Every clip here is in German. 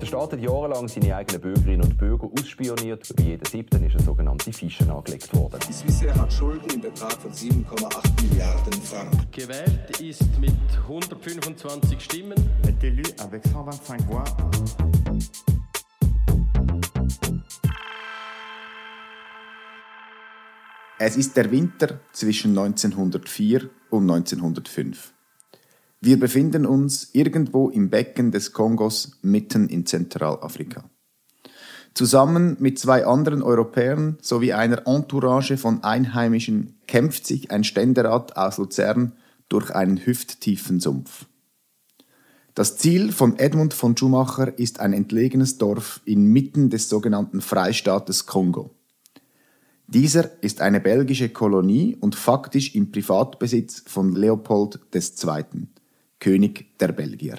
Der Staat hat jahrelang seine eigenen Bürgerinnen und Bürger ausspioniert. Bei jedem siebten ist eine sogenannte Fische angelegt worden. Die Swissair hat Schulden im Betrag von 7,8 Milliarden Franken. Gewählt ist mit 125 Stimmen. Est élu avec 125 voix. Es ist der Winter zwischen 1904 und 1905. Wir befinden uns irgendwo im Becken des Kongos mitten in Zentralafrika. Zusammen mit zwei anderen Europäern sowie einer Entourage von Einheimischen kämpft sich ein Ständerat aus Luzern durch einen hüfttiefen Sumpf. Das Ziel von Edmund von Schumacher ist ein entlegenes Dorf inmitten des sogenannten Freistaates Kongo. Dieser ist eine belgische Kolonie und faktisch im Privatbesitz von Leopold II., König der Belgier.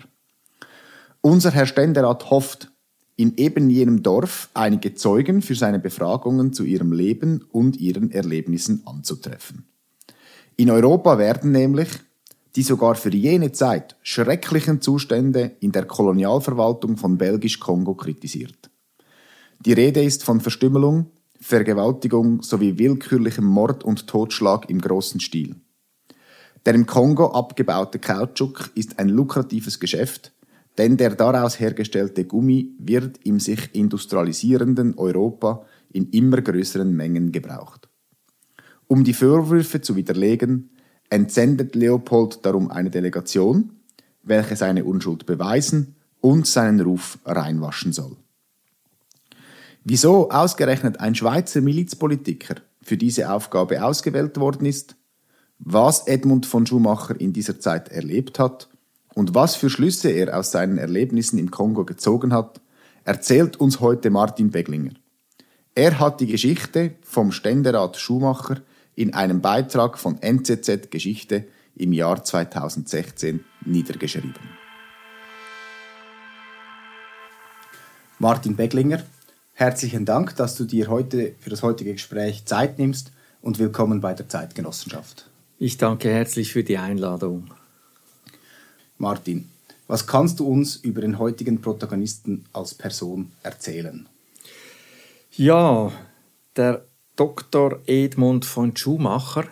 Unser Herr Ständerat hofft, in eben jenem Dorf einige Zeugen für seine Befragungen zu ihrem Leben und ihren Erlebnissen anzutreffen. In Europa werden nämlich die sogar für jene Zeit schrecklichen Zustände in der Kolonialverwaltung von Belgisch-Kongo kritisiert. Die Rede ist von Verstümmelung, Vergewaltigung sowie willkürlichem Mord und Totschlag im großen Stil. Der im Kongo abgebaute Kautschuk ist ein lukratives Geschäft, denn der daraus hergestellte Gummi wird im sich industrialisierenden Europa in immer größeren Mengen gebraucht. Um die Vorwürfe zu widerlegen, entsendet Leopold darum eine Delegation, welche seine Unschuld beweisen und seinen Ruf reinwaschen soll. Wieso ausgerechnet ein Schweizer Milizpolitiker für diese Aufgabe ausgewählt worden ist, was Edmund von Schumacher in dieser Zeit erlebt hat und was für Schlüsse er aus seinen Erlebnissen im Kongo gezogen hat, erzählt uns heute Martin Beglinger. Er hat die Geschichte vom Ständerat Schumacher in einem Beitrag von NZZ Geschichte im Jahr 2016 niedergeschrieben. Martin Beglinger, herzlichen Dank, dass du dir heute für das heutige Gespräch Zeit nimmst und willkommen bei der Zeitgenossenschaft. Ich danke herzlich für die Einladung. Martin, was kannst du uns über den heutigen Protagonisten als Person erzählen? Ja, der Dr. Edmund von Schumacher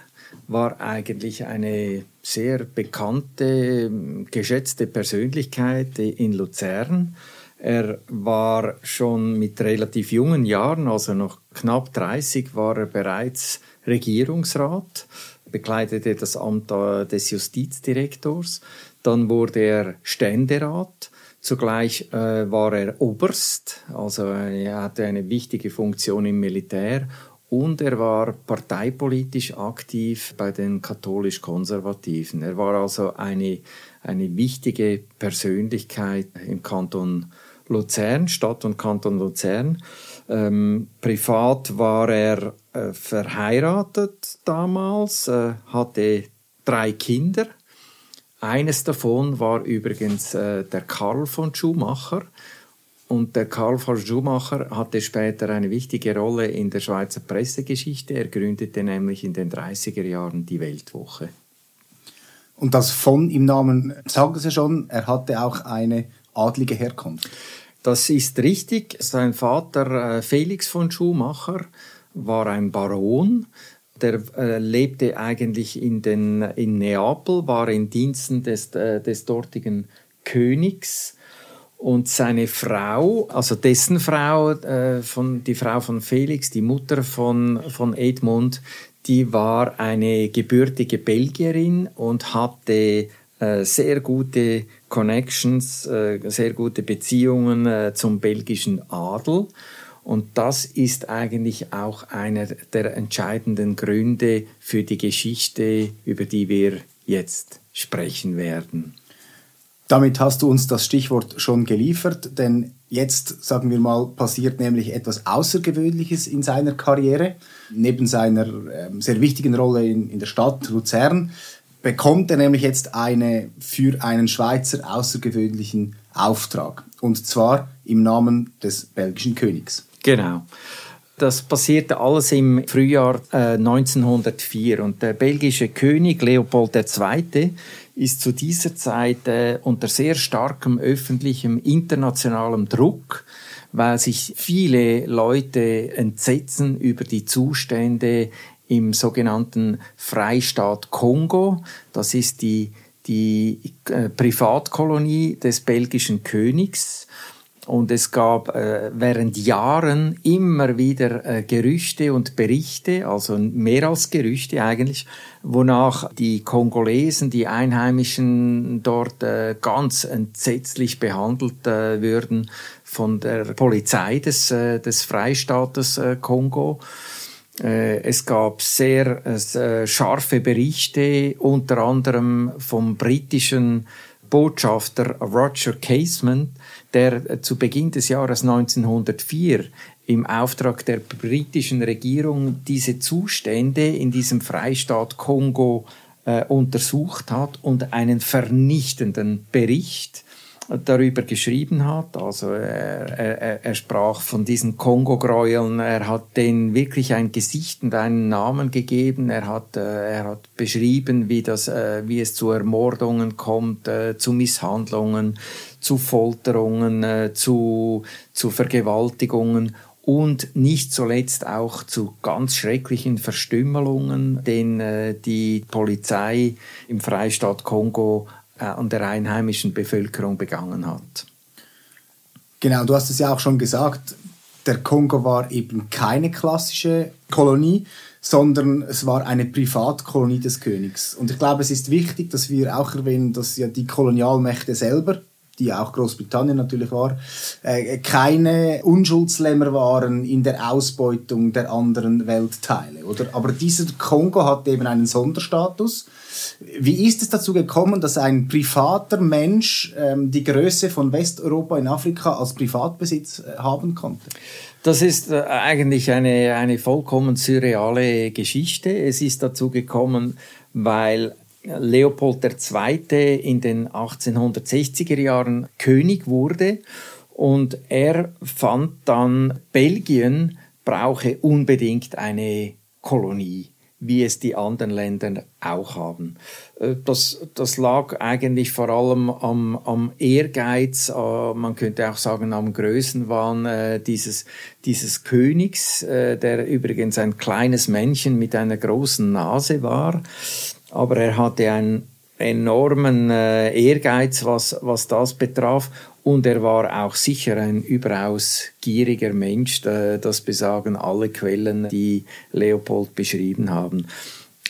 war eigentlich eine sehr bekannte, geschätzte Persönlichkeit in Luzern. Er war schon mit relativ jungen Jahren, also noch knapp 30, war er bereits Regierungsrat bekleidete das Amt des Justizdirektors. Dann wurde er Ständerat. Zugleich äh, war er Oberst, also er hatte eine wichtige Funktion im Militär und er war parteipolitisch aktiv bei den katholisch-konservativen. Er war also eine, eine wichtige Persönlichkeit im Kanton Luzern, Stadt und Kanton Luzern. Ähm, privat war er äh, verheiratet damals, äh, hatte drei Kinder. Eines davon war übrigens äh, der Karl von Schumacher. Und der Karl von Schumacher hatte später eine wichtige Rolle in der Schweizer Pressegeschichte. Er gründete nämlich in den 30er Jahren die Weltwoche. Und das von im Namen sagen Sie schon, er hatte auch eine adlige Herkunft. Das ist richtig. Sein Vater äh, Felix von Schumacher war ein Baron. Der äh, lebte eigentlich in, den, in Neapel, war in Diensten des, äh, des dortigen Königs. Und seine Frau, also dessen Frau, äh, von, die Frau von Felix, die Mutter von, von Edmund, die war eine gebürtige Belgierin und hatte äh, sehr gute Connections, äh, sehr gute Beziehungen äh, zum belgischen Adel. Und das ist eigentlich auch einer der entscheidenden Gründe für die Geschichte, über die wir jetzt sprechen werden. Damit hast du uns das Stichwort schon geliefert, denn jetzt, sagen wir mal, passiert nämlich etwas Außergewöhnliches in seiner Karriere. Neben seiner äh, sehr wichtigen Rolle in der Stadt Luzern bekommt er nämlich jetzt eine für einen Schweizer außergewöhnlichen Auftrag. Und zwar im Namen des belgischen Königs. Genau. Das passierte alles im Frühjahr äh, 1904 und der belgische König Leopold II. ist zu dieser Zeit äh, unter sehr starkem öffentlichem internationalem Druck, weil sich viele Leute entsetzen über die Zustände im sogenannten Freistaat Kongo. Das ist die, die äh, Privatkolonie des belgischen Königs. Und es gab äh, während Jahren immer wieder äh, Gerüchte und Berichte, also mehr als Gerüchte eigentlich, wonach die Kongolesen, die Einheimischen dort äh, ganz entsetzlich behandelt äh, würden von der Polizei des, äh, des Freistaates äh, Kongo. Äh, es gab sehr äh, scharfe Berichte, unter anderem vom britischen Botschafter Roger Casement, der äh, zu Beginn des Jahres 1904 im Auftrag der britischen Regierung diese Zustände in diesem Freistaat Kongo äh, untersucht hat und einen vernichtenden Bericht darüber geschrieben hat. Also er, er, er sprach von diesen Kongo-Gräueln, er hat denen wirklich ein Gesicht und einen Namen gegeben, er hat, äh, er hat beschrieben, wie, das, äh, wie es zu Ermordungen kommt, äh, zu Misshandlungen, zu Folterungen, zu, zu Vergewaltigungen und nicht zuletzt auch zu ganz schrecklichen Verstümmelungen, den äh, die Polizei im Freistaat Kongo äh, an der einheimischen Bevölkerung begangen hat. Genau, du hast es ja auch schon gesagt, der Kongo war eben keine klassische Kolonie, sondern es war eine Privatkolonie des Königs. Und ich glaube, es ist wichtig, dass wir auch erwähnen, dass ja die Kolonialmächte selber die auch Großbritannien natürlich war, äh, keine Unschuldslämmer waren in der Ausbeutung der anderen Weltteile. Oder? Aber dieser Kongo hat eben einen Sonderstatus. Wie ist es dazu gekommen, dass ein privater Mensch ähm, die Größe von Westeuropa in Afrika als Privatbesitz äh, haben konnte? Das ist äh, eigentlich eine, eine vollkommen surreale Geschichte. Es ist dazu gekommen, weil Leopold II. in den 1860er Jahren König wurde und er fand dann, Belgien brauche unbedingt eine Kolonie wie es die anderen Länder auch haben. Äh, das, das lag eigentlich vor allem am, am Ehrgeiz, äh, man könnte auch sagen am Größenwahn äh, dieses, dieses Königs, der übrigens ein kleines Männchen mit einer großen Nase war aber er hatte einen enormen äh, Ehrgeiz, was, was das betraf. Und er war auch sicher ein überaus gieriger Mensch. Äh, das besagen alle Quellen, die Leopold beschrieben haben.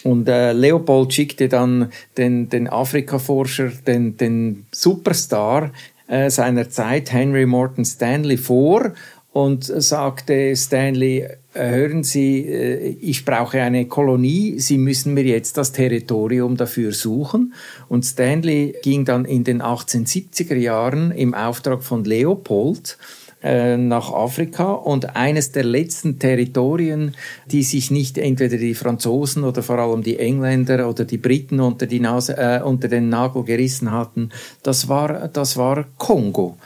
Und äh, Leopold schickte dann den, den Afrika-Forscher, den, den Superstar äh, seiner Zeit, Henry Morton Stanley, vor und sagte Stanley, hören Sie, äh, ich brauche eine Kolonie, Sie müssen mir jetzt das Territorium dafür suchen. Und Stanley ging dann in den 1870er Jahren im Auftrag von Leopold äh, nach Afrika und eines der letzten Territorien, die sich nicht entweder die Franzosen oder vor allem die Engländer oder die Briten unter, die Nase, äh, unter den Nagel gerissen hatten, das war, das war Kongo.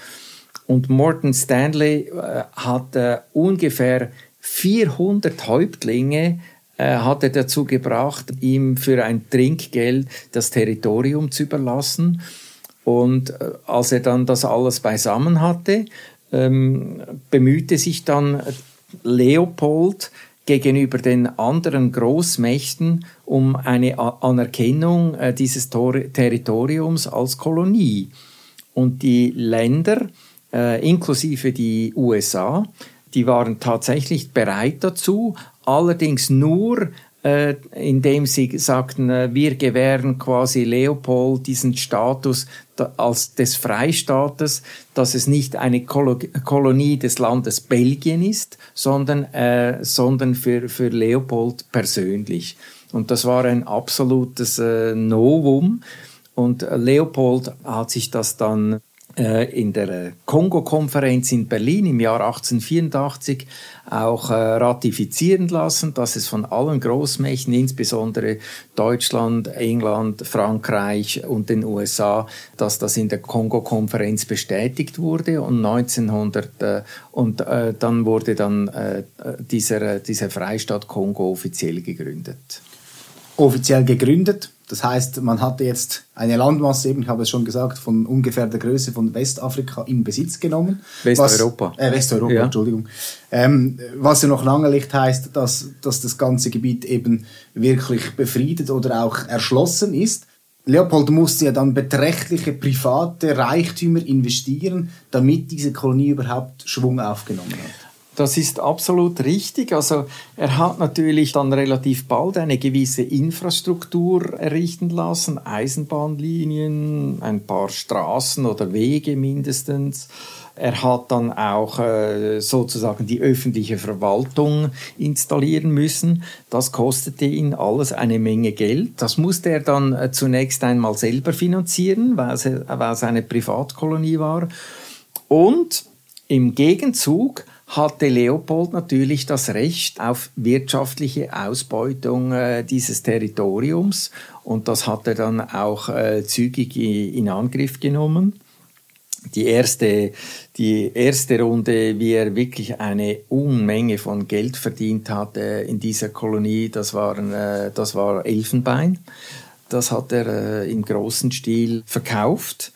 Und Morton Stanley äh, hat äh, ungefähr 400 Häuptlinge äh, hat er dazu gebracht, ihm für ein Trinkgeld das Territorium zu überlassen. Und äh, als er dann das alles beisammen hatte, ähm, bemühte sich dann Leopold gegenüber den anderen Großmächten um eine Anerkennung äh, dieses Tor Territoriums als Kolonie. Und die Länder, inklusive die USA, die waren tatsächlich bereit dazu, allerdings nur äh, indem sie sagten, äh, wir gewähren quasi Leopold diesen Status als des Freistaates, dass es nicht eine Kolonie des Landes Belgien ist, sondern, äh, sondern für, für Leopold persönlich. Und das war ein absolutes äh, Novum. Und Leopold hat sich das dann äh, in der Kongo-Konferenz in Berlin im Jahr 1884 auch äh, ratifizieren lassen, dass es von allen Großmächten, insbesondere Deutschland, England, Frankreich und den USA, dass das in der Kongo-Konferenz bestätigt wurde und 1900 äh, und äh, dann wurde dann äh, dieser, dieser Freistaat Kongo offiziell gegründet. Offiziell gegründet, das heißt, man hatte jetzt eine Landmasse, eben, ich habe es schon gesagt, von ungefähr der Größe von Westafrika in Besitz genommen. Westeuropa. Was, äh, Westeuropa, ja. Entschuldigung. Ähm, was ja noch lange nicht heißt, dass, dass das ganze Gebiet eben wirklich befriedet oder auch erschlossen ist. Leopold musste ja dann beträchtliche private Reichtümer investieren, damit diese Kolonie überhaupt Schwung aufgenommen hat. Das ist absolut richtig. Also er hat natürlich dann relativ bald eine gewisse Infrastruktur errichten lassen, Eisenbahnlinien, ein paar Straßen oder Wege mindestens. Er hat dann auch äh, sozusagen die öffentliche Verwaltung installieren müssen. Das kostete ihn alles eine Menge Geld. Das musste er dann äh, zunächst einmal selber finanzieren, weil es, weil es eine Privatkolonie war. Und im Gegenzug hatte Leopold natürlich das Recht auf wirtschaftliche Ausbeutung äh, dieses Territoriums und das hat er dann auch äh, zügig in Angriff genommen. Die erste, die erste Runde, wie er wirklich eine Unmenge von Geld verdient hatte in dieser Kolonie, das, waren, äh, das war Elfenbein. Das hat er äh, im großen Stil verkauft.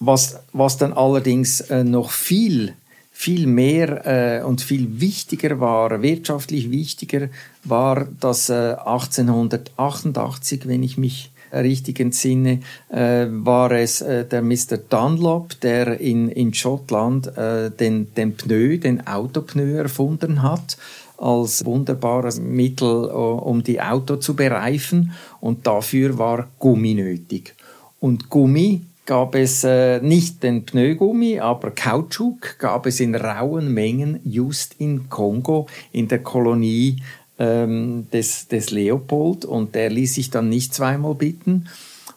Was, was dann allerdings äh, noch viel viel mehr äh, und viel wichtiger war, wirtschaftlich wichtiger war, dass äh, 1888, wenn ich mich richtig entsinne, äh, war es äh, der Mr. Dunlop, der in, in Schottland äh, den, den Pneu, den Autopneu erfunden hat als wunderbares Mittel, um die Auto zu bereifen und dafür war Gummi nötig. Und Gummi gab es äh, nicht den Pneugummi, aber Kautschuk gab es in rauen Mengen just in Kongo, in der Kolonie ähm, des, des Leopold. Und der ließ sich dann nicht zweimal bitten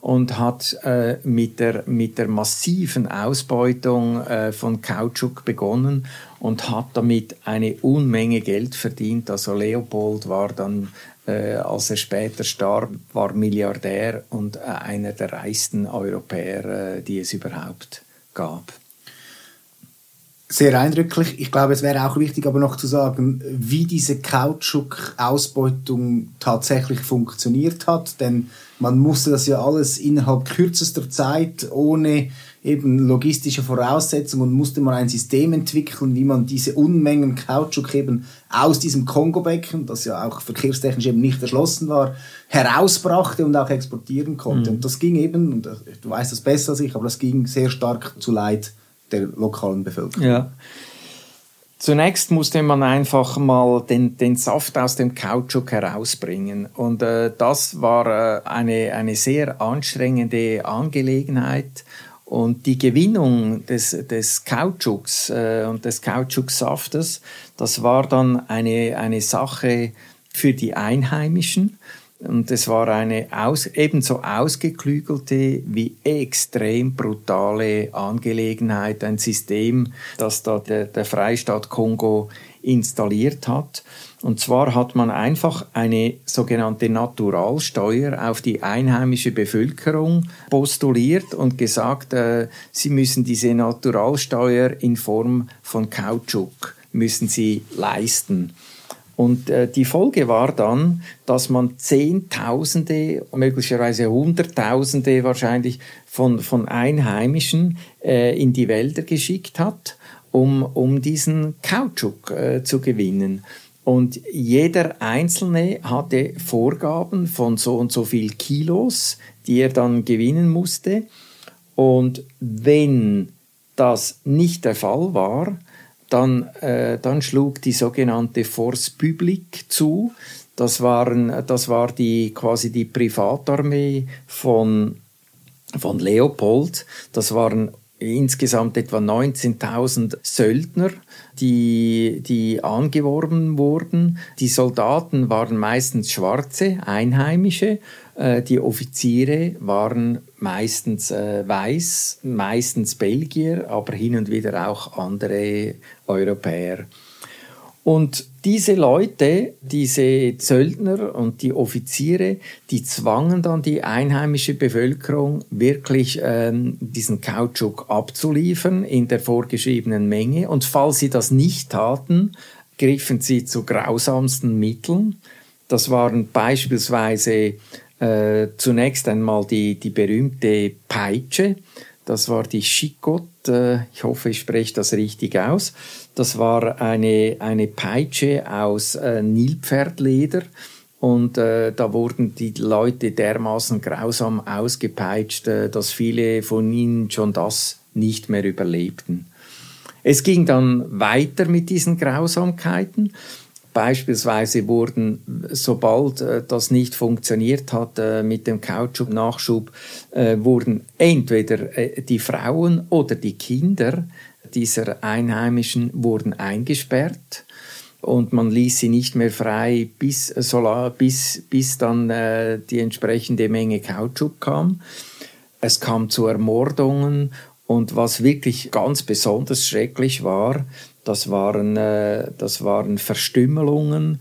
und hat äh, mit, der, mit der massiven Ausbeutung äh, von Kautschuk begonnen und hat damit eine Unmenge Geld verdient. Also Leopold war dann äh, als er später starb, war Milliardär und äh, einer der reichsten Europäer, äh, die es überhaupt gab. Sehr eindrücklich. Ich glaube, es wäre auch wichtig, aber noch zu sagen, wie diese Kautschuk-Ausbeutung tatsächlich funktioniert hat, denn man musste das ja alles innerhalb kürzester Zeit ohne eben logistische Voraussetzungen und musste man ein System entwickeln, wie man diese Unmengen Kautschuk eben aus diesem Kongobecken, das ja auch verkehrstechnisch eben nicht erschlossen war, herausbrachte und auch exportieren konnte. Mhm. Und das ging eben, und du weißt das besser als ich, aber das ging sehr stark zu Leid der lokalen Bevölkerung. Ja. Zunächst musste man einfach mal den, den Saft aus dem Kautschuk herausbringen. Und äh, das war äh, eine, eine sehr anstrengende Angelegenheit. Und die Gewinnung des, des Kautschuks äh, und des Kautschuksaftes, das war dann eine, eine Sache für die Einheimischen. Und es war eine aus, ebenso ausgeklügelte wie extrem brutale Angelegenheit, ein System, das da der, der Freistaat Kongo installiert hat. Und zwar hat man einfach eine sogenannte Naturalsteuer auf die einheimische Bevölkerung postuliert und gesagt, äh, sie müssen diese Naturalsteuer in Form von Kautschuk müssen sie leisten. Und äh, die Folge war dann, dass man Zehntausende, möglicherweise Hunderttausende wahrscheinlich von, von Einheimischen äh, in die Wälder geschickt hat, um, um diesen Kautschuk äh, zu gewinnen. Und jeder Einzelne hatte Vorgaben von so und so viel Kilos, die er dann gewinnen musste. Und wenn das nicht der Fall war, dann, äh, dann schlug die sogenannte Force Publique zu. Das, waren, das war die, quasi die Privatarmee von, von Leopold. Das waren insgesamt etwa 19.000 Söldner, die, die angeworben wurden. Die Soldaten waren meistens Schwarze, Einheimische, Äh, die Offiziere waren meistens äh, weiß, meistens Belgier, aber hin und wieder auch andere Europäer. Und diese Leute, diese Söldner und die Offiziere, die zwangen dann die einheimische Bevölkerung wirklich ähm, diesen Kautschuk abzuliefern in der vorgeschriebenen Menge. Und falls sie das nicht taten, griffen sie zu grausamsten Mitteln. Das waren beispielsweise äh, zunächst einmal die, die berühmte Peitsche. Das war die Schikot. Äh, ich hoffe, ich spreche das richtig aus. Das war eine, eine Peitsche aus äh, Nilpferdleder. Und äh, da wurden die Leute dermaßen grausam ausgepeitscht, äh, dass viele von ihnen schon das nicht mehr überlebten. Es ging dann weiter mit diesen Grausamkeiten. Beispielsweise wurden, sobald äh, das nicht funktioniert hat äh, mit dem Kautschuk-Nachschub, äh, wurden entweder äh, die Frauen oder die Kinder dieser Einheimischen wurden eingesperrt und man ließ sie nicht mehr frei, bis, bis, bis dann äh, die entsprechende Menge Kautschuk kam. Es kam zu Ermordungen und was wirklich ganz besonders schrecklich war, das waren, äh, das waren Verstümmelungen,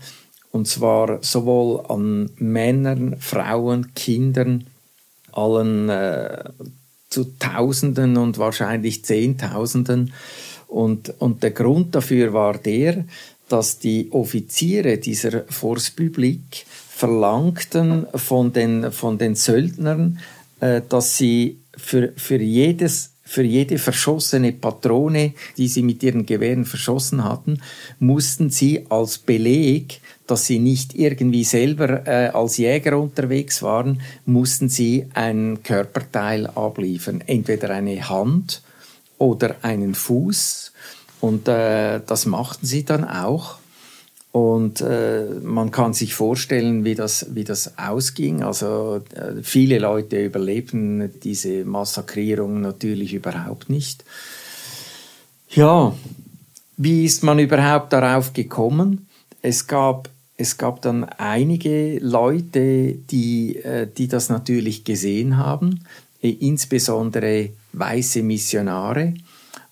und zwar sowohl an Männern, Frauen, Kindern, allen äh, zu Tausenden und wahrscheinlich Zehntausenden. Und, und der Grund dafür war der, dass die Offiziere dieser Force Publique verlangten von den, von den Söldnern, äh, dass sie für, für jedes für jede verschossene Patrone, die sie mit ihren Gewehren verschossen hatten, mussten sie als Beleg, dass sie nicht irgendwie selber äh, als Jäger unterwegs waren, mussten sie ein Körperteil abliefern, entweder eine Hand oder einen Fuß. Und äh, das machten sie dann auch. Und äh, man kann sich vorstellen, wie das, wie das ausging. Also äh, viele Leute überleben diese Massakrierung natürlich überhaupt nicht. Ja, wie ist man überhaupt darauf gekommen? Es gab, es gab dann einige Leute, die, äh, die das natürlich gesehen haben, äh, insbesondere weiße Missionare.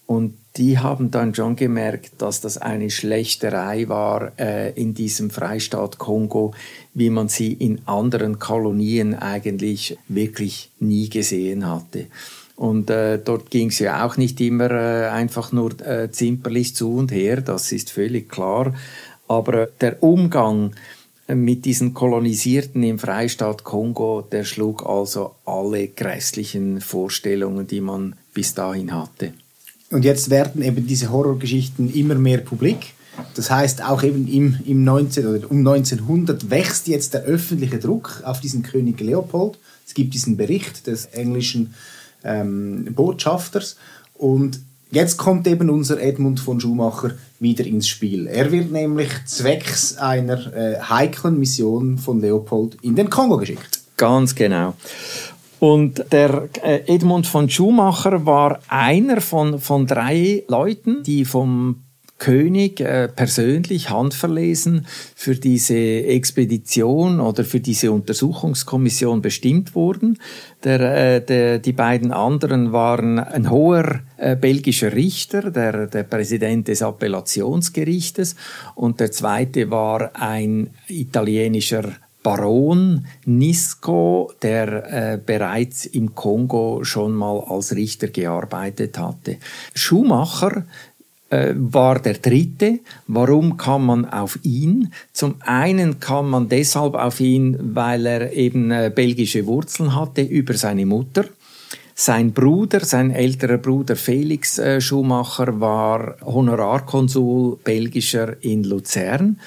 Und die haben dann schon gemerkt, dass das eine Schlechterei war äh, in diesem Freistaat Kongo, wie man sie in anderen Kolonien eigentlich wirklich nie gesehen hatte. Und äh, dort ging es ja auch nicht immer äh, einfach nur zimperlich zu und her, das ist völlig klar. Aber der Umgang mit diesen Kolonisierten im Freistaat Kongo, der schlug also alle grässlichen Vorstellungen, die man bis dahin hatte. Und jetzt werden eben diese Horrorgeschichten immer mehr publik. Das heißt, auch eben im, im 19, oder um 1900 wächst jetzt der öffentliche Druck auf diesen König Leopold. Es gibt diesen Bericht des englischen ähm, Botschafters und jetzt kommt eben unser Edmund von Schumacher wieder ins Spiel. Er wird nämlich zwecks einer äh, heiklen Mission von Leopold in den Kongo geschickt. Ganz genau. Und der äh, Edmund von Schumacher war einer von, von drei Leuten, die vom König äh, persönlich handverlesen für diese Expedition oder für diese Untersuchungskommission bestimmt wurden. Der, äh, der, die beiden anderen waren ein hoher äh, belgischer Richter, der, der Präsident des Appellationsgerichtes, und der zweite war ein italienischer Baron Nisco, der äh, bereits im Kongo schon mal als Richter gearbeitet hatte. Schumacher war der dritte. Warum kam man auf ihn? Zum einen kam man deshalb auf ihn, weil er eben äh, belgische Wurzeln hatte über seine Mutter. Sein Bruder, sein älterer Bruder Felix äh, Schumacher war Honorarkonsul belgischer in Luzern.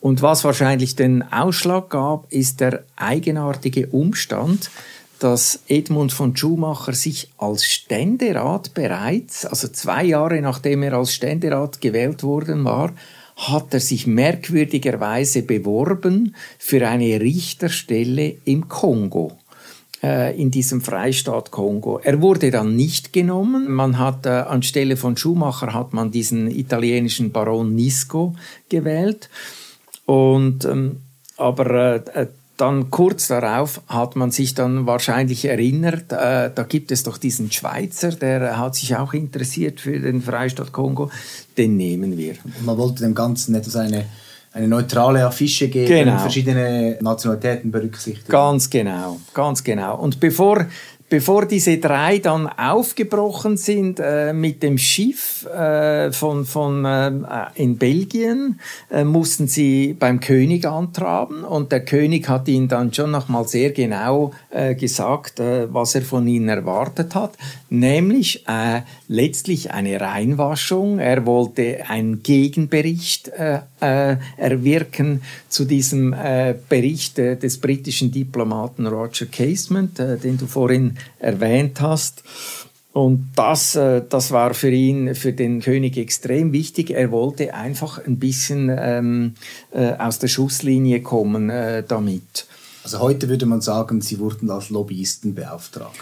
Und was wahrscheinlich den Ausschlag gab, ist der eigenartige Umstand, dass Edmund von Schumacher sich als Ständerat bereits, also zwei Jahre nachdem er als Ständerat gewählt worden war, hat er sich merkwürdigerweise beworben für eine Richterstelle im Kongo äh, in diesem Freistaat Kongo. Er wurde dann nicht genommen. Man hat äh, anstelle von Schumacher hat man diesen italienischen Baron Nisco gewählt. Und, ähm, aber äh, dann kurz darauf hat man sich dann wahrscheinlich erinnert, äh, da gibt es doch diesen Schweizer, der hat sich auch interessiert für den Freistaat Kongo, den nehmen wir. Und man wollte dem Ganzen etwas eine, eine neutrale Affische geben, Genau. verschiedene Nationalitäten berücksichtigen. Ganz genau, ganz genau. Und bevor, bevor diese drei dann aufgebrochen sind äh, mit dem Schiff äh, von, von, äh, in Belgien, äh, mussten sie beim König antraben. Und der König hat ihnen dann schon nochmal sehr genau äh, gesagt, äh, was er von ihnen erwartet hat, nämlich äh, letztlich eine Reinwaschung. Er wollte einen Gegenbericht äh, äh, erwirken zu diesem äh, Bericht äh, des britischen Diplomaten Roger Casement, äh, den du vorhin erwähnt hast. Und das, äh, das war für ihn, für den König extrem wichtig. Er wollte einfach ein bisschen ähm, äh, aus der Schusslinie kommen äh, damit. Also heute würde man sagen, sie wurden als Lobbyisten beauftragt.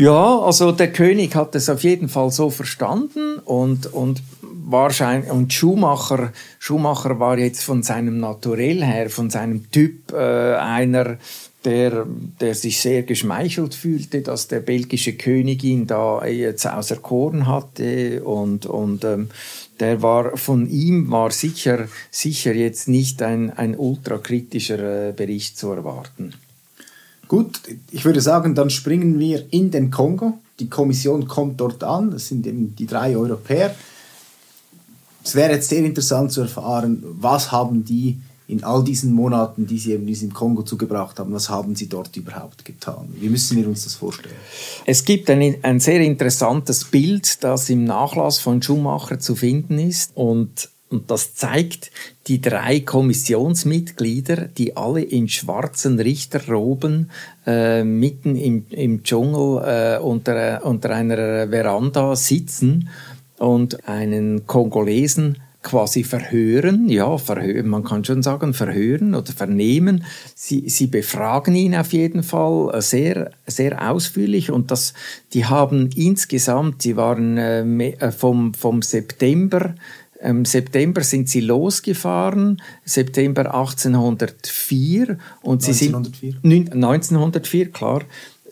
Ja, also der König hat es auf jeden Fall so verstanden und, und wahrscheinlich, und Schumacher, Schumacher war jetzt von seinem Naturell her, von seinem Typ äh, einer, der, der sich sehr geschmeichelt fühlte, dass der belgische König ihn da jetzt auserkoren hatte und, und ähm, der war von ihm war sicher, sicher jetzt nicht ein, ein ultrakritischer äh, Bericht zu erwarten. Gut, ich würde sagen, dann springen wir in den Kongo. Die Kommission kommt dort an, das sind eben die drei Europäer. Es wäre jetzt sehr interessant zu erfahren, was haben die in all diesen Monaten, die sie eben diesem Kongo zugebracht haben, was haben sie dort überhaupt getan? Wie müssen wir uns das vorstellen? Es gibt ein, ein sehr interessantes Bild, das im Nachlass von Schumacher zu finden ist und, und das zeigt die drei Kommissionsmitglieder, die alle in schwarzen Richterroben äh, mitten im, im Dschungel äh, unter, unter einer Veranda sitzen und einen Kongolesen quasi verhören, ja, verhören, man kann schon sagen verhören oder vernehmen. Sie, sie befragen ihn auf jeden Fall äh, sehr, sehr ausführlich und das, die haben insgesamt, sie waren äh, äh, vom, vom September im September sind sie losgefahren, September 1804 und sie 1904? sind Neun- 1904 klar.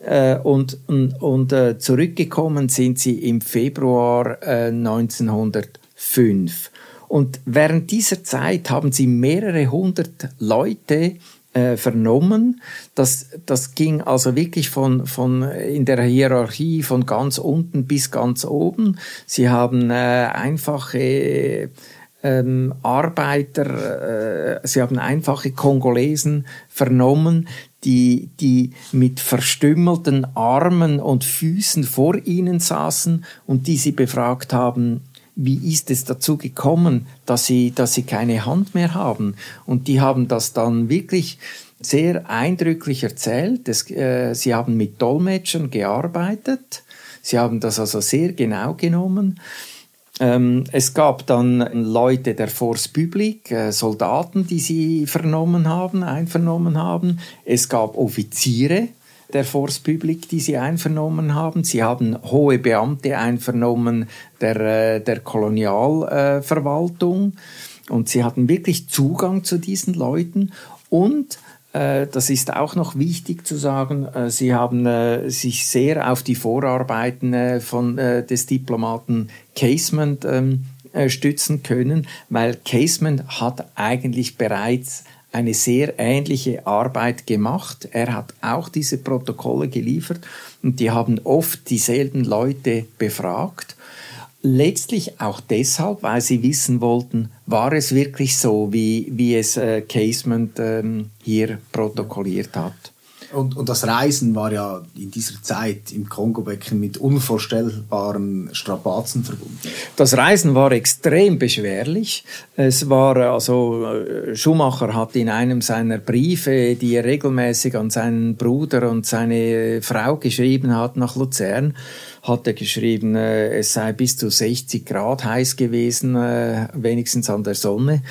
Äh, und und, und äh, zurückgekommen sind sie im Februar äh, 1905 und während dieser Zeit haben sie mehrere hundert Leute äh, vernommen. Das, das ging also wirklich von, von in der Hierarchie von ganz unten bis ganz oben. Sie haben äh, einfache ähm, Arbeiter, äh, sie haben einfache Kongolesen vernommen, die, die mit verstümmelten Armen und Füßen vor ihnen saßen und die sie befragt haben, wie ist es dazu gekommen, dass sie, dass sie keine Hand mehr haben? Und die haben das dann wirklich sehr eindrücklich erzählt. Es, äh, sie haben mit Dolmetschern gearbeitet. Sie haben das also sehr genau genommen. Ähm, es gab dann Leute der Force Publique, äh, Soldaten, die sie vernommen haben, einvernommen haben. Es gab Offiziere der Force Publique, die sie einvernommen haben. Sie haben hohe Beamte einvernommen der, äh, der Kolonialverwaltung. Und sie hatten wirklich Zugang zu diesen Leuten. Und äh, das ist auch noch wichtig zu sagen, äh, sie haben äh, sich sehr auf die Vorarbeiten äh, von, äh, des Diplomaten Casement ähm, äh, stützen können, weil Casement hat eigentlich bereits eine sehr ähnliche Arbeit gemacht. Er hat auch diese Protokolle geliefert und die haben oft dieselben Leute befragt. Letztlich auch deshalb, weil sie wissen wollten, war es wirklich so, wie, wie es äh, Casement ähm, hier protokolliert hat. Und, und das Reisen war ja in dieser Zeit im Kongobecken mit unvorstellbaren Strapazen verbunden. Das Reisen war extrem beschwerlich. Es war äh, also äh, Schumacher hat in einem seiner Briefe, die er regelmäßig an seinen Bruder und seine Frau geschrieben hat nach Luzern, hat er geschrieben, äh, es sei bis zu 60 Grad heiß gewesen, äh, wenigstens an der Sonne.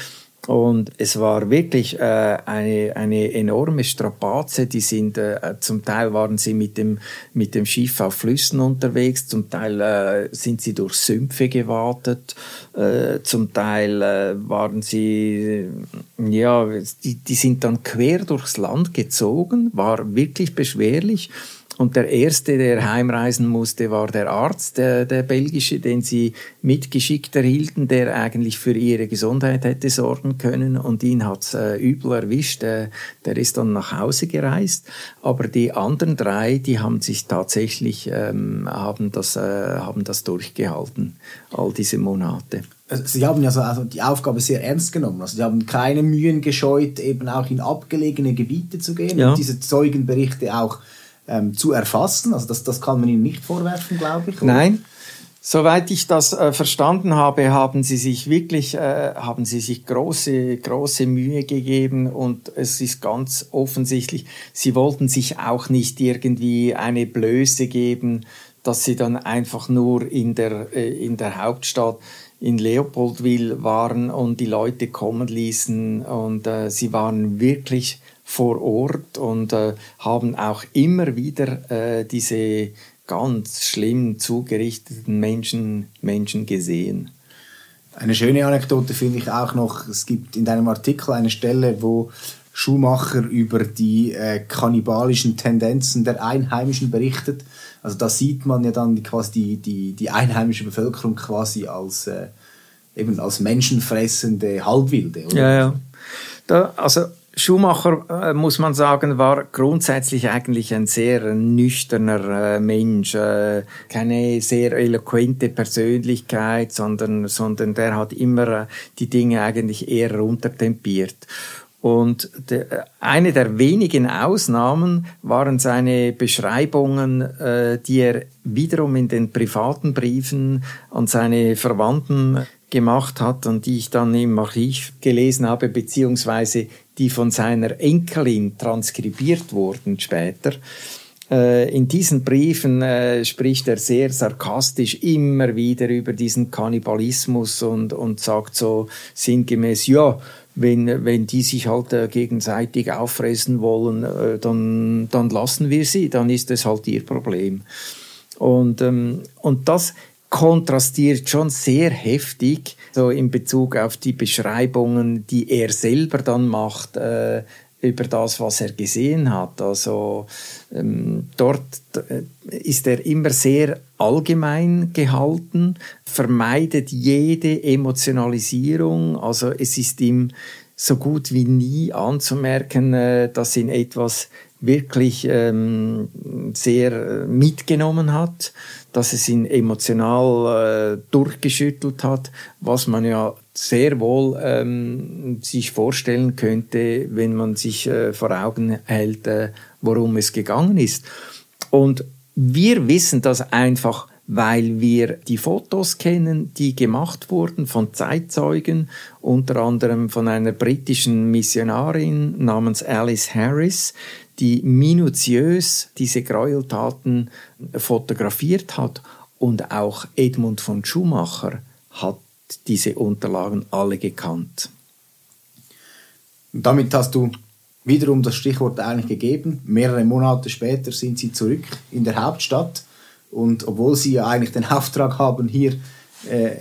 Und es war wirklich äh, eine, eine enorme Strapaze. Die sind, äh, zum Teil waren sie mit dem, mit dem Schiff auf Flüssen unterwegs, zum Teil äh, sind sie durch Sümpfe gewartet, äh, zum Teil äh, waren sie, ja, die, die sind dann quer durchs Land gezogen, war wirklich beschwerlich. Und der erste, der heimreisen musste, war der Arzt, der, der belgische, den sie mitgeschickt erhielten, der eigentlich für ihre Gesundheit hätte sorgen können. Und ihn hat's äh, übel erwischt. Der, der ist dann nach Hause gereist. Aber die anderen drei, die haben sich tatsächlich ähm, haben das äh, haben das durchgehalten, all diese Monate. Also, Sie haben ja so also die Aufgabe sehr ernst genommen. Also Sie haben keine Mühen gescheut, eben auch in abgelegene Gebiete zu gehen Ja. und diese Zeugenberichte auch ähm, zu erfassen. Also das, das kann man Ihnen nicht vorwerfen, glaube ich. oder? Nein. Soweit ich das äh, verstanden habe, haben sie sich wirklich, äh, haben sie sich große, große Mühe gegeben und es ist ganz offensichtlich, sie wollten sich auch nicht irgendwie eine Blöße geben, dass sie dann einfach nur in der, äh, in der Hauptstadt in Leopoldville waren und die Leute kommen ließen und äh, sie waren wirklich vor Ort und äh, haben auch immer wieder äh, diese ganz schlimm zugerichteten Menschen, Menschen gesehen. Eine schöne Anekdote finde ich auch noch, es gibt in deinem Artikel eine Stelle, wo Schumacher über die äh, kannibalischen Tendenzen der Einheimischen berichtet. Also da sieht man ja dann quasi die, die, die einheimische Bevölkerung quasi als, äh, eben als menschenfressende Halbwilde. Oder? Ja, ja. Da, also Schumacher, äh, muss man sagen, war grundsätzlich eigentlich ein sehr nüchterner äh, Mensch. Äh, keine sehr eloquente Persönlichkeit, sondern, sondern der hat immer die Dinge eigentlich eher runtertempiert. Und eine der wenigen Ausnahmen waren seine Beschreibungen, die er wiederum in den privaten Briefen an seine Verwandten gemacht hat und die ich dann im Archiv gelesen habe, beziehungsweise die von seiner Enkelin transkribiert wurden später. Äh, In diesen Briefen äh, spricht er sehr sarkastisch immer wieder über diesen Kannibalismus und, und sagt so sinngemäß, ja, wenn, wenn die sich halt äh, gegenseitig auffressen wollen, dann, dann lassen wir sie, dann ist es halt ihr Problem. Und, ähm, und das kontrastiert schon sehr heftig so in Bezug auf die Beschreibungen, die er selber dann macht äh, über das, was er gesehen hat. Also ähm, dort äh, ist er immer sehr allgemein gehalten, vermeidet jede Emotionalisierung. Also es ist ihm so gut wie nie anzumerken, äh, dass ihn etwas wirklich ähm, sehr äh, mitgenommen hat, dass es ihn emotional äh, durchgeschüttelt hat, was man ja sehr wohl ähm, sich vorstellen könnte, wenn man sich äh, vor Augen hält, äh, worum es gegangen ist. Und wir wissen das einfach, weil wir die Fotos kennen, die gemacht wurden von Zeitzeugen, unter anderem von einer britischen Missionarin namens Alice Harris, die minutiös diese Gräueltaten fotografiert hat und auch Edmund von Schumacher hat diese Unterlagen alle gekannt. Damit hast du wiederum das Stichwort eigentlich gegeben. Mehrere Monate später sind sie zurück in der Hauptstadt und obwohl sie ja eigentlich den Auftrag haben, hier äh,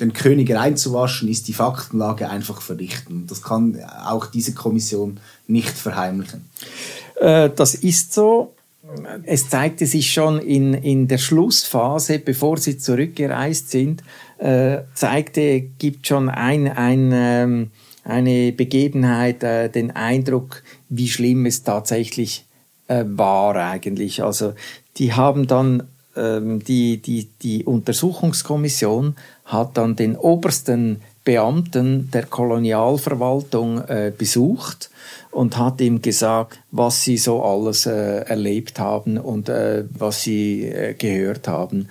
den König reinzuwaschen, ist die Faktenlage einfach vernichtend. Das kann auch diese Kommission nicht verheimlichen. Äh, das ist so. Es zeigte sich schon in, in der Schlussphase, bevor sie zurückgereist sind, äh, zeigte, gibt schon ein, ein, ähm, eine Begebenheit äh, den Eindruck, wie schlimm es tatsächlich äh, war eigentlich. Also die haben dann ähm, die, die, die Untersuchungskommission hat dann den obersten Beamten der Kolonialverwaltung äh, besucht und hat ihm gesagt, was sie so alles äh, erlebt haben und äh, was sie äh, gehört haben.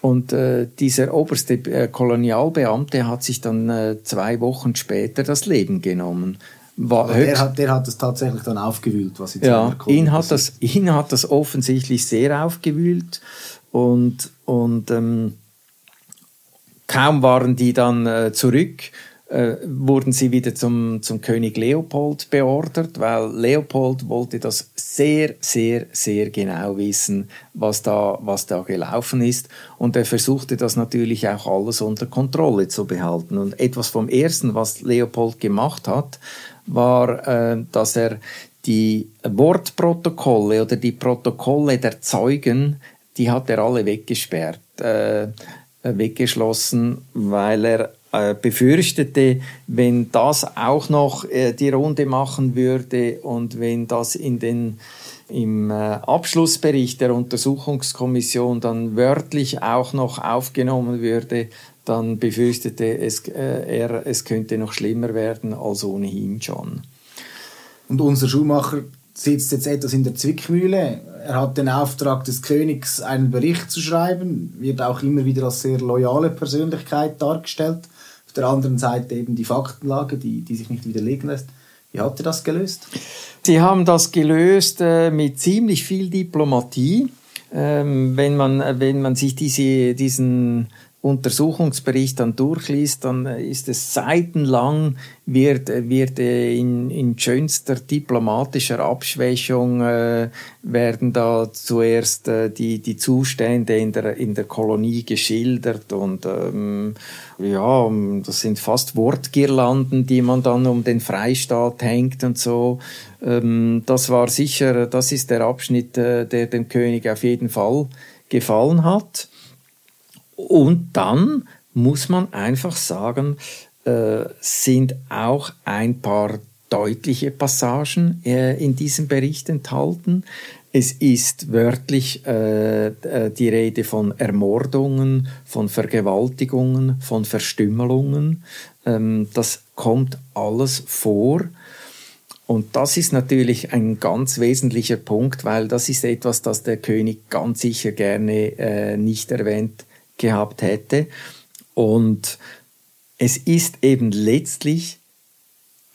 Und äh, dieser oberste äh, Kolonialbeamte hat sich dann zwei Wochen später das Leben genommen. War Der hat, der hat es tatsächlich dann aufgewühlt, was zu ja, ihn hat, das, ihn hat das offensichtlich sehr aufgewühlt und, und ähm, kaum waren die dann äh, zurück, äh, wurden sie wieder zum, zum König Leopold beordert, weil Leopold wollte das sehr, sehr, sehr genau wissen, was da, was da gelaufen ist. Und er versuchte das natürlich auch alles unter Kontrolle zu behalten. Und etwas vom Ersten, was Leopold gemacht hat, war, äh, dass er die Wortprotokolle oder die Protokolle der Zeugen, die hat er alle weggesperrt, äh, weggeschlossen, weil er äh, befürchtete, wenn das auch noch äh, die Runde machen würde und wenn das in den im äh, Abschlussbericht der Untersuchungskommission dann wörtlich auch noch aufgenommen würde, dann befürchtete es, äh, er, es könnte noch schlimmer werden als ohnehin schon. Und unser Schuhmacher sitzt jetzt etwas in der Zwickmühle. Er hat den Auftrag des Königs, einen Bericht zu schreiben, wird auch immer wieder als sehr loyale Persönlichkeit dargestellt auf der anderen Seite eben die Faktenlage, die, die sich nicht widerlegen lässt. Wie hat er das gelöst? Sie haben das gelöst äh, mit ziemlich viel Diplomatie. Ähm, wenn, man, wenn man sich diese, diesen Untersuchungsbericht dann durchliest, dann ist es seitenlang, wird, wird in, in schönster diplomatischer Abschwächung äh, werden da zuerst äh, die, die Zustände in der, in der Kolonie geschildert und ähm, ja, das sind fast Wortgirlanden, die man dann um den Freistaat hängt und so. Ähm, das war sicher, das ist der Abschnitt, äh, der dem König auf jeden Fall gefallen hat. Und dann muss man einfach sagen, äh, sind auch ein paar deutliche Passagen äh, in diesem Bericht enthalten. Es ist wörtlich äh, die Rede von Ermordungen, von Vergewaltigungen, von Verstümmelungen. Ähm, das kommt alles vor. Und das ist natürlich ein ganz wesentlicher Punkt, weil das ist etwas, das der König ganz sicher gerne äh, nicht erwähnt gehabt hätte. Und es ist eben letztlich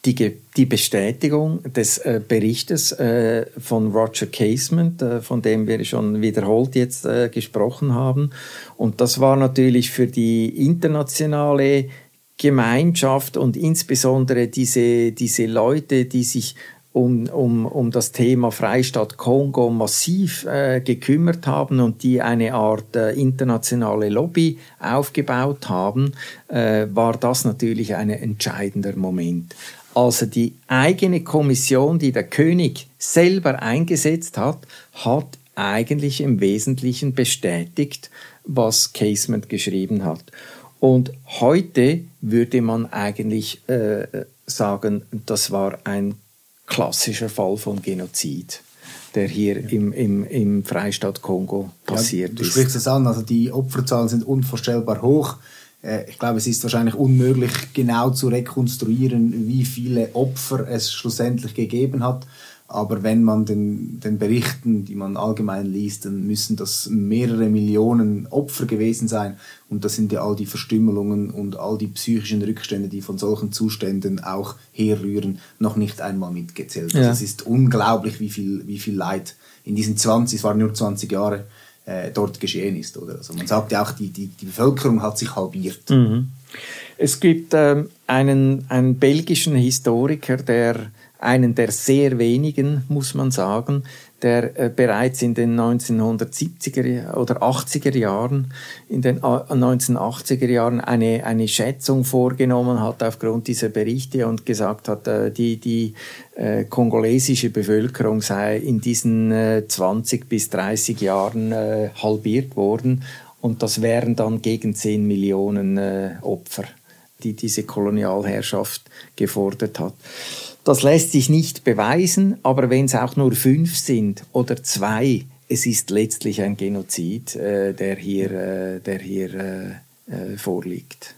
die, die Bestätigung des äh, Berichtes äh, von Roger Casement, äh, von dem wir schon wiederholt jetzt äh, gesprochen haben. Und das war natürlich für die internationale Gemeinschaft und insbesondere diese, diese Leute, die sich um, um, um das Thema Freistaat Kongo massiv äh, gekümmert haben und die eine Art äh, internationale Lobby aufgebaut haben, äh, war das natürlich ein entscheidender Moment. Also die eigene Kommission, die der König selber eingesetzt hat, hat eigentlich im Wesentlichen bestätigt, was Casement geschrieben hat. Und heute würde man eigentlich äh, sagen, das war ein klassischer Fall von Genozid, der hier ja. im, im, im Freistaat Kongo passiert ja, du ist. Du sprichst es an, also die Opferzahlen sind unvorstellbar hoch. Äh, ich glaube, es ist wahrscheinlich unmöglich, genau zu rekonstruieren, wie viele Opfer es schlussendlich gegeben hat. Aber wenn man den, den Berichten, die man allgemein liest, dann müssen das mehrere Millionen Opfer gewesen sein. Und das sind ja all die Verstümmelungen und all die psychischen Rückstände, die von solchen Zuständen auch herrühren, noch nicht einmal mitgezählt. Also ja. Also es ist unglaublich, wie viel, wie viel Leid in diesen 20, es waren nur 20 Jahre, äh, dort geschehen ist. Oder? Also man sagt ja auch, die, die, die Bevölkerung hat sich halbiert. Mhm. Es gibt ähm, einen, einen belgischen Historiker, der einen der sehr wenigen, muss man sagen, der äh, bereits in den 1970er oder 80er Jahren, in den 1980er äh, Jahren eine, eine Schätzung vorgenommen hat aufgrund dieser Berichte und gesagt hat, äh, die, die äh, kongolesische Bevölkerung sei in diesen äh, 20 bis 30 Jahren äh, halbiert worden und das wären dann gegen 10 Millionen Opfer, die diese Kolonialherrschaft gefordert hat. Das lässt sich nicht beweisen, aber wenn es auch nur fünf sind oder zwei, es ist letztlich ein Genozid, äh, der hier, äh, der hier äh, äh, vorliegt.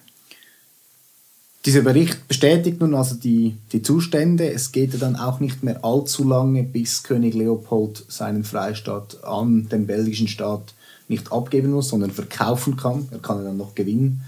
Dieser Bericht bestätigt nun also die, die Zustände. Es geht ja dann auch nicht mehr allzu lange, bis König Leopold seinen Freistaat an den belgischen Staat nicht abgeben muss, sondern verkaufen kann. Er kann dann noch gewinnen.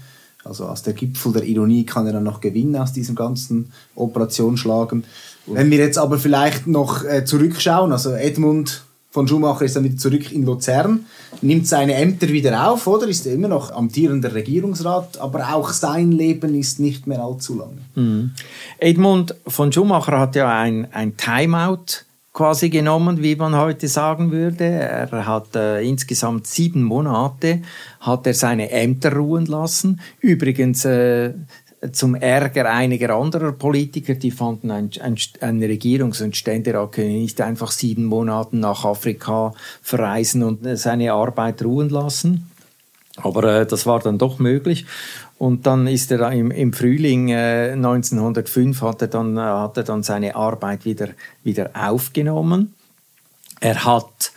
Also aus der Gipfel der Ironie kann er dann noch Gewinn aus diesem ganzen Operation schlagen. Wenn wir jetzt aber vielleicht noch äh, zurückschauen, also Edmund von Schumacher ist dann wieder zurück in Luzern. nimmt seine Ämter wieder auf, oder? Ist immer noch amtierender Regierungsrat, aber auch sein Leben ist nicht mehr allzu lange. Mhm. Edmund von Schumacher hat ja ein, ein Timeout quasi genommen, wie man heute sagen würde. Er hat äh, insgesamt sieben Monate hat er seine Ämter ruhen lassen. Übrigens äh, zum Ärger einiger anderer Politiker, die fanden, ein, ein, ein Regierungs- und Ständerat könne nicht einfach sieben Monate nach Afrika verreisen und äh, seine Arbeit ruhen lassen. Aber äh, das war dann doch möglich. Und dann ist er im, im Frühling äh, 1905 hat er, dann, äh, hat er dann seine Arbeit wieder, wieder aufgenommen. Er hat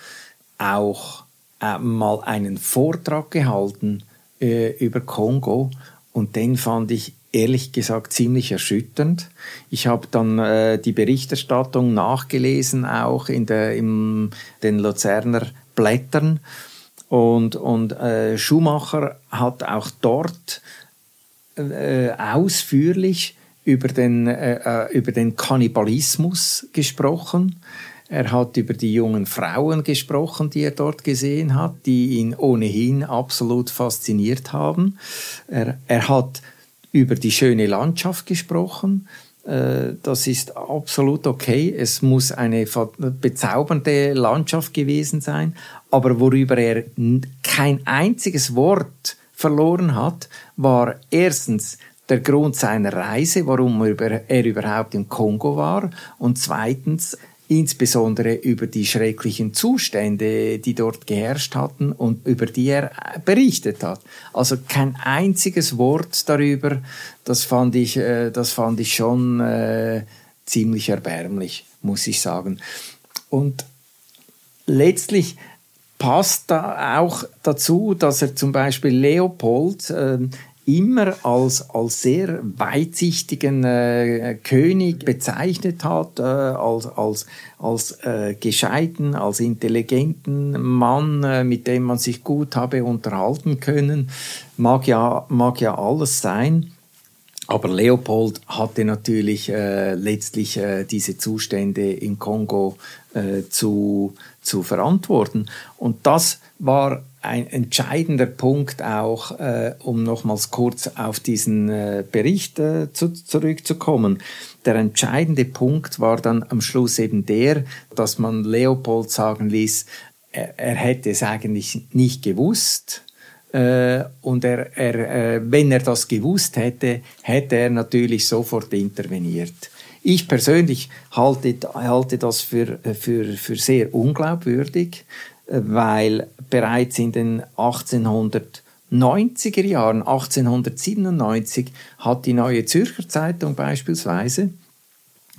auch äh, mal einen Vortrag gehalten äh, über Kongo und den fand ich ehrlich gesagt ziemlich erschütternd. Ich habe dann äh, die Berichterstattung nachgelesen, auch in der, in den Luzerner Blättern. Und, und äh, Schumacher hat auch dort äh, ausführlich über den, äh, äh über den Kannibalismus gesprochen. Er hat über die jungen Frauen gesprochen, die er dort gesehen hat, die ihn ohnehin absolut fasziniert haben. Er, er hat über die schöne Landschaft gesprochen. Äh, das ist absolut okay. Es muss eine bezaubernde Landschaft gewesen sein. Aber worüber er kein einziges Wort verloren hat, war erstens der Grund seiner Reise, warum er überhaupt im Kongo war, und zweitens insbesondere über die schrecklichen Zustände, die dort geherrscht hatten und über die er berichtet hat. Also kein einziges Wort darüber. Das fand ich, äh, das fand ich schon äh, ziemlich erbärmlich, muss ich sagen. Und letztlich passt da auch dazu, dass er zum Beispiel Leopold äh, immer als, als sehr weitsichtigen äh, König bezeichnet hat, äh, als, als, als äh, gescheiten, als intelligenten Mann, äh, mit dem man sich gut habe unterhalten können. Mag ja, mag ja alles sein. Aber Leopold hatte natürlich äh, letztlich äh, diese Zustände in Kongo äh, zu, verantworten. Und das war ein entscheidender Punkt auch, äh, um nochmals kurz auf diesen äh, Bericht äh, zu, zurückzukommen. Der entscheidende Punkt war dann am Schluss eben der, dass man Leopold sagen ließ, er, er hätte es eigentlich nicht gewusst. Äh, und er, er, äh, wenn er das gewusst hätte, hätte er natürlich sofort interveniert. Ich persönlich halte, halte das für, für, für sehr unglaubwürdig weil bereits in den 1890er Jahren, 1897, hat die Neue Zürcher Zeitung beispielsweise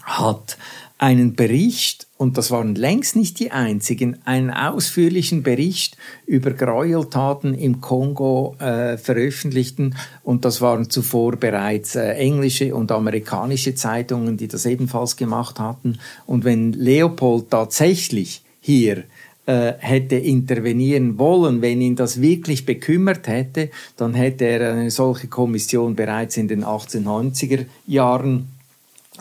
hat einen Bericht, und das waren längst nicht die einzigen, einen ausführlichen Bericht über Gräueltaten im Kongo äh, veröffentlichten. Und das waren zuvor bereits äh, englische und amerikanische Zeitungen, die das ebenfalls gemacht hatten. Und wenn Leopold tatsächlich hier äh, hätte intervenieren wollen, wenn ihn das wirklich bekümmert hätte, dann hätte er eine solche Kommission bereits in den 1890er Jahren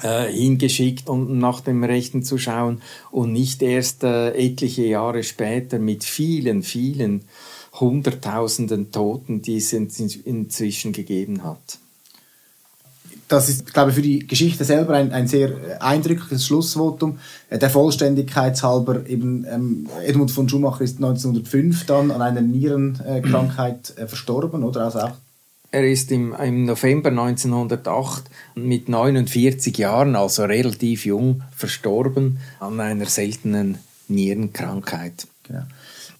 äh, hingeschickt, um nach dem Rechten zu schauen und nicht erst äh, etliche Jahre später mit vielen, vielen Hunderttausenden Toten, die es inzwischen gegeben hat das ist, glaube ich, für die Geschichte selber ein, ein sehr eindrückliches Schlussvotum. Äh, der Vollständigkeit halber, eben, ähm, Edmund von Schumacher ist 1905 dann an einer Nierenkrankheit äh, verstorben, oder? Also auch er ist im, im November 1908 mit 49 Jahren, also relativ jung, verstorben an einer seltenen Nierenkrankheit. Genau.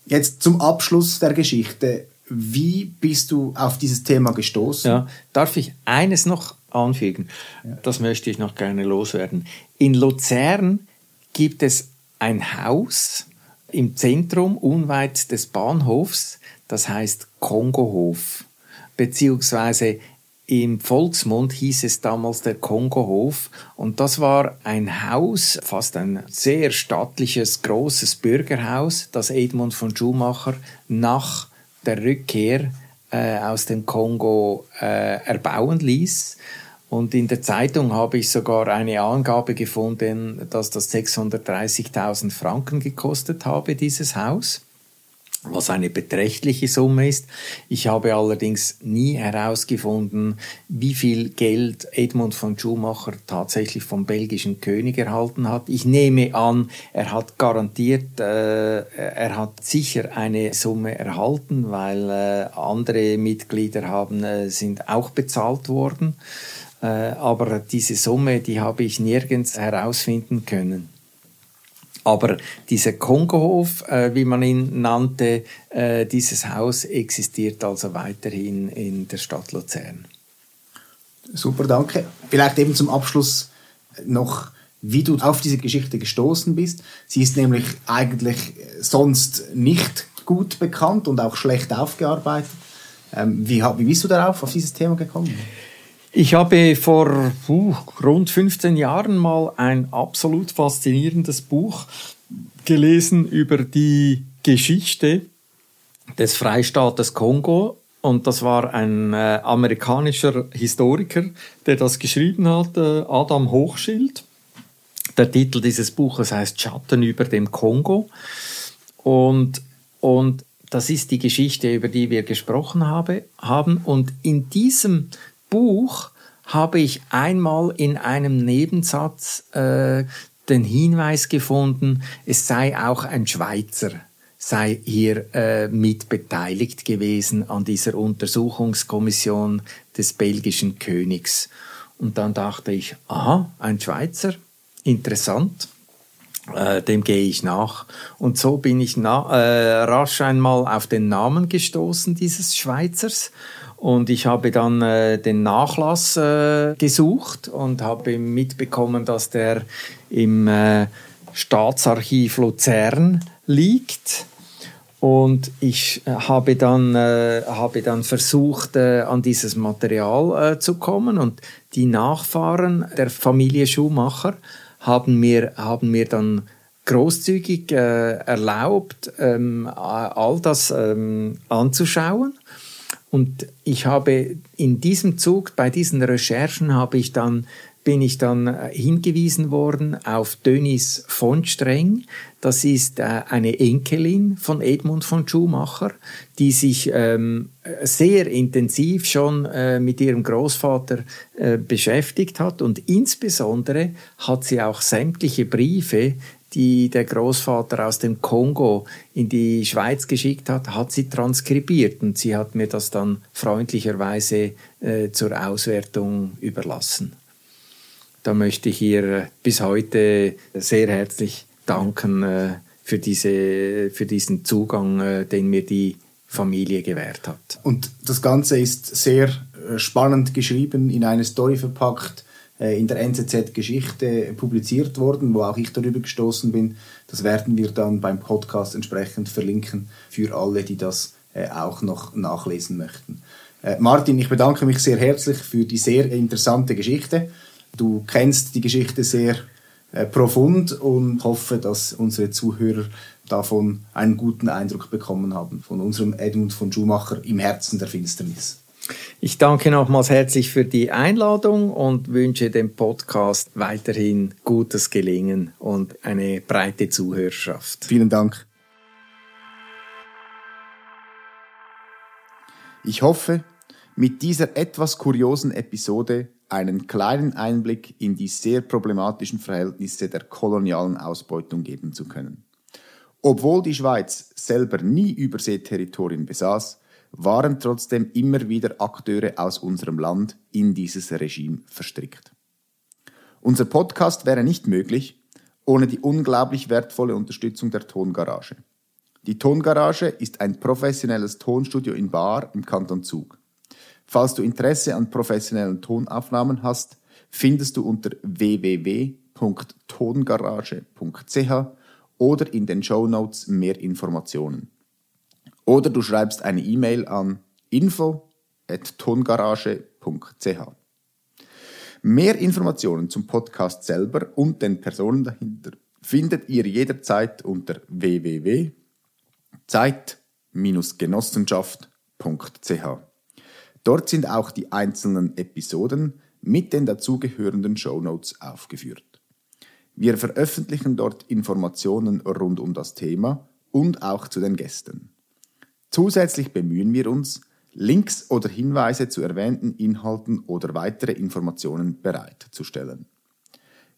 Jetzt zum Abschluss der Geschichte. Wie bist du auf dieses Thema gestoßen? Ja, darf ich eines noch anfügen. Das möchte ich noch gerne loswerden. In Luzern gibt es ein Haus im Zentrum, unweit des Bahnhofs, das heißt Kongohof, beziehungsweise im Volksmund hieß es damals der Kongohof und das war ein Haus, fast ein sehr stattliches, großes Bürgerhaus, das Edmund von Schumacher nach der Rückkehr äh, aus dem Kongo äh, erbauen ließ. Und in der Zeitung habe ich sogar eine Angabe gefunden, dass das 630.000 Franken gekostet habe, dieses Haus. Was eine beträchtliche Summe ist. Ich habe allerdings nie herausgefunden, wie viel Geld Edmund von Schumacher tatsächlich vom belgischen König erhalten hat. Ich nehme an, er hat garantiert, äh, er hat sicher eine Summe erhalten, weil äh, andere Mitglieder haben, äh, sind auch bezahlt worden. Äh, aber diese Summe, die habe ich nirgends herausfinden können. Aber dieser Kongohof, äh, wie man ihn nannte, äh, dieses Haus existiert also weiterhin in der Stadt Luzern. Super, danke. Vielleicht eben zum Abschluss noch, wie du auf diese Geschichte gestoßen bist. Sie ist nämlich eigentlich sonst nicht gut bekannt und auch schlecht aufgearbeitet. Ähm, wie, wie bist du darauf, auf dieses Thema gekommen? Ich habe vor uh, rund 15 Jahren mal ein absolut faszinierendes Buch gelesen über die Geschichte des Freistaates Kongo. Und das war ein äh, amerikanischer Historiker, der das geschrieben hat, äh, Adam Hochschild. Der Titel dieses Buches heißt Schatten über dem Kongo. Und, und das ist die Geschichte, über die wir gesprochen habe, haben. Und in diesem Buch habe ich einmal in einem Nebensatz äh, den Hinweis gefunden, es sei auch ein Schweizer sei hier äh, mit beteiligt gewesen an dieser Untersuchungskommission des belgischen Königs. Und dann dachte ich, aha, ein Schweizer, interessant, äh, dem gehe ich nach. Und so bin ich na, äh, rasch einmal auf den Namen gestoßen dieses Schweizers und ich habe dann äh, den Nachlass äh, gesucht und habe mitbekommen, dass der im äh, Staatsarchiv Luzern liegt. Und ich äh, habe dann, äh, habe dann versucht, äh, an dieses Material äh, zu kommen. Und die Nachfahren der Familie Schumacher haben mir, haben mir dann großzügig äh, erlaubt, ähm, all das ähm, anzuschauen. Und ich habe in diesem Zug, bei diesen Recherchen, habe ich dann, bin ich dann äh, hingewiesen worden auf Dönis von Streng. Das ist äh, eine Enkelin von Edmund von Schumacher, die sich ähm, sehr intensiv schon äh, mit ihrem Großvater beschäftigt hat und insbesondere hat sie auch sämtliche Briefe, die der Großvater aus dem Kongo in die Schweiz geschickt hat, hat sie transkribiert und sie hat mir das dann freundlicherweise äh, zur Auswertung überlassen. Da möchte ich ihr bis heute sehr herzlich danken äh, für, diese, für diesen Zugang, äh, den mir die Familie gewährt hat. Und das Ganze ist sehr äh, spannend geschrieben, in eine Story verpackt äh, in der NZZ Geschichte publiziert worden, wo auch ich darüber gestoßen bin. Das werden wir dann beim Podcast entsprechend verlinken für alle, die das äh, auch noch nachlesen möchten. Äh, Martin, ich bedanke mich sehr herzlich für die sehr interessante Geschichte. Du kennst die Geschichte sehr profund und hoffe, dass unsere Zuhörer davon einen guten Eindruck bekommen haben, von unserem Edmund von Schumacher im Herzen der Finsternis. Ich danke nochmals herzlich für die Einladung und wünsche dem Podcast weiterhin gutes Gelingen und eine breite Zuhörerschaft. Vielen Dank. Ich hoffe, mit dieser etwas kuriosen Episode einen kleinen Einblick in die sehr problematischen Verhältnisse der kolonialen Ausbeutung geben zu können. Obwohl die Schweiz selber nie Überseeterritorien besaß, waren trotzdem immer wieder Akteure aus unserem Land in dieses Regime verstrickt. Unser Podcast wäre nicht möglich ohne die unglaublich wertvolle Unterstützung der Tongarage. Die Tongarage ist ein professionelles Tonstudio in Bar im Kanton Zug. Falls du Interesse an professionellen Tonaufnahmen hast, findest du unter www.tongarage.ch oder in den Show Notes mehr Informationen. Oder du schreibst eine E-Mail an info.tongarage.ch. Mehr Informationen zum Podcast selber und den Personen dahinter findet ihr jederzeit unter www.zeit-genossenschaft.ch. Dort sind auch die einzelnen Episoden mit den dazugehörenden Shownotes aufgeführt. Wir veröffentlichen dort Informationen rund um das Thema und auch zu den Gästen. Zusätzlich bemühen wir uns, Links oder Hinweise zu erwähnten Inhalten oder weitere Informationen bereitzustellen.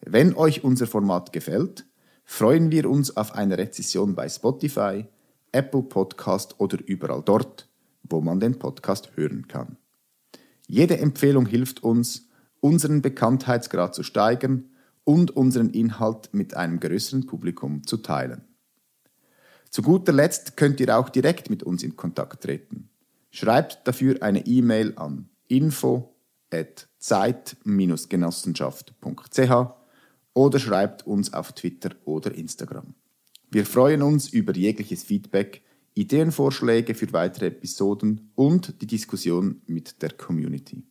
Wenn euch unser Format gefällt, freuen wir uns auf eine Rezession bei Spotify, Apple Podcast oder überall dort, wo man den Podcast hören kann. Jede Empfehlung hilft uns, unseren Bekanntheitsgrad zu steigern und unseren Inhalt mit einem größeren Publikum zu teilen. Zu guter Letzt könnt ihr auch direkt mit uns in Kontakt treten. Schreibt dafür eine E-Mail an info@zeit-genossenschaft.ch oder schreibt uns auf Twitter oder Instagram. Wir freuen uns über jegliches Feedback, Ideenvorschläge für weitere Episoden und die Diskussion mit der Community.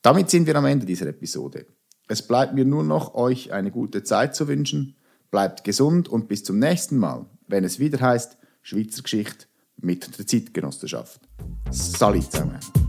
Damit sind wir am Ende dieser Episode. Es bleibt mir nur noch, euch eine gute Zeit zu wünschen. Bleibt gesund und bis zum nächsten Mal, wenn es wieder heißt Schweizer Geschichte mit der Zeitgenossenschaft. Salut zusammen!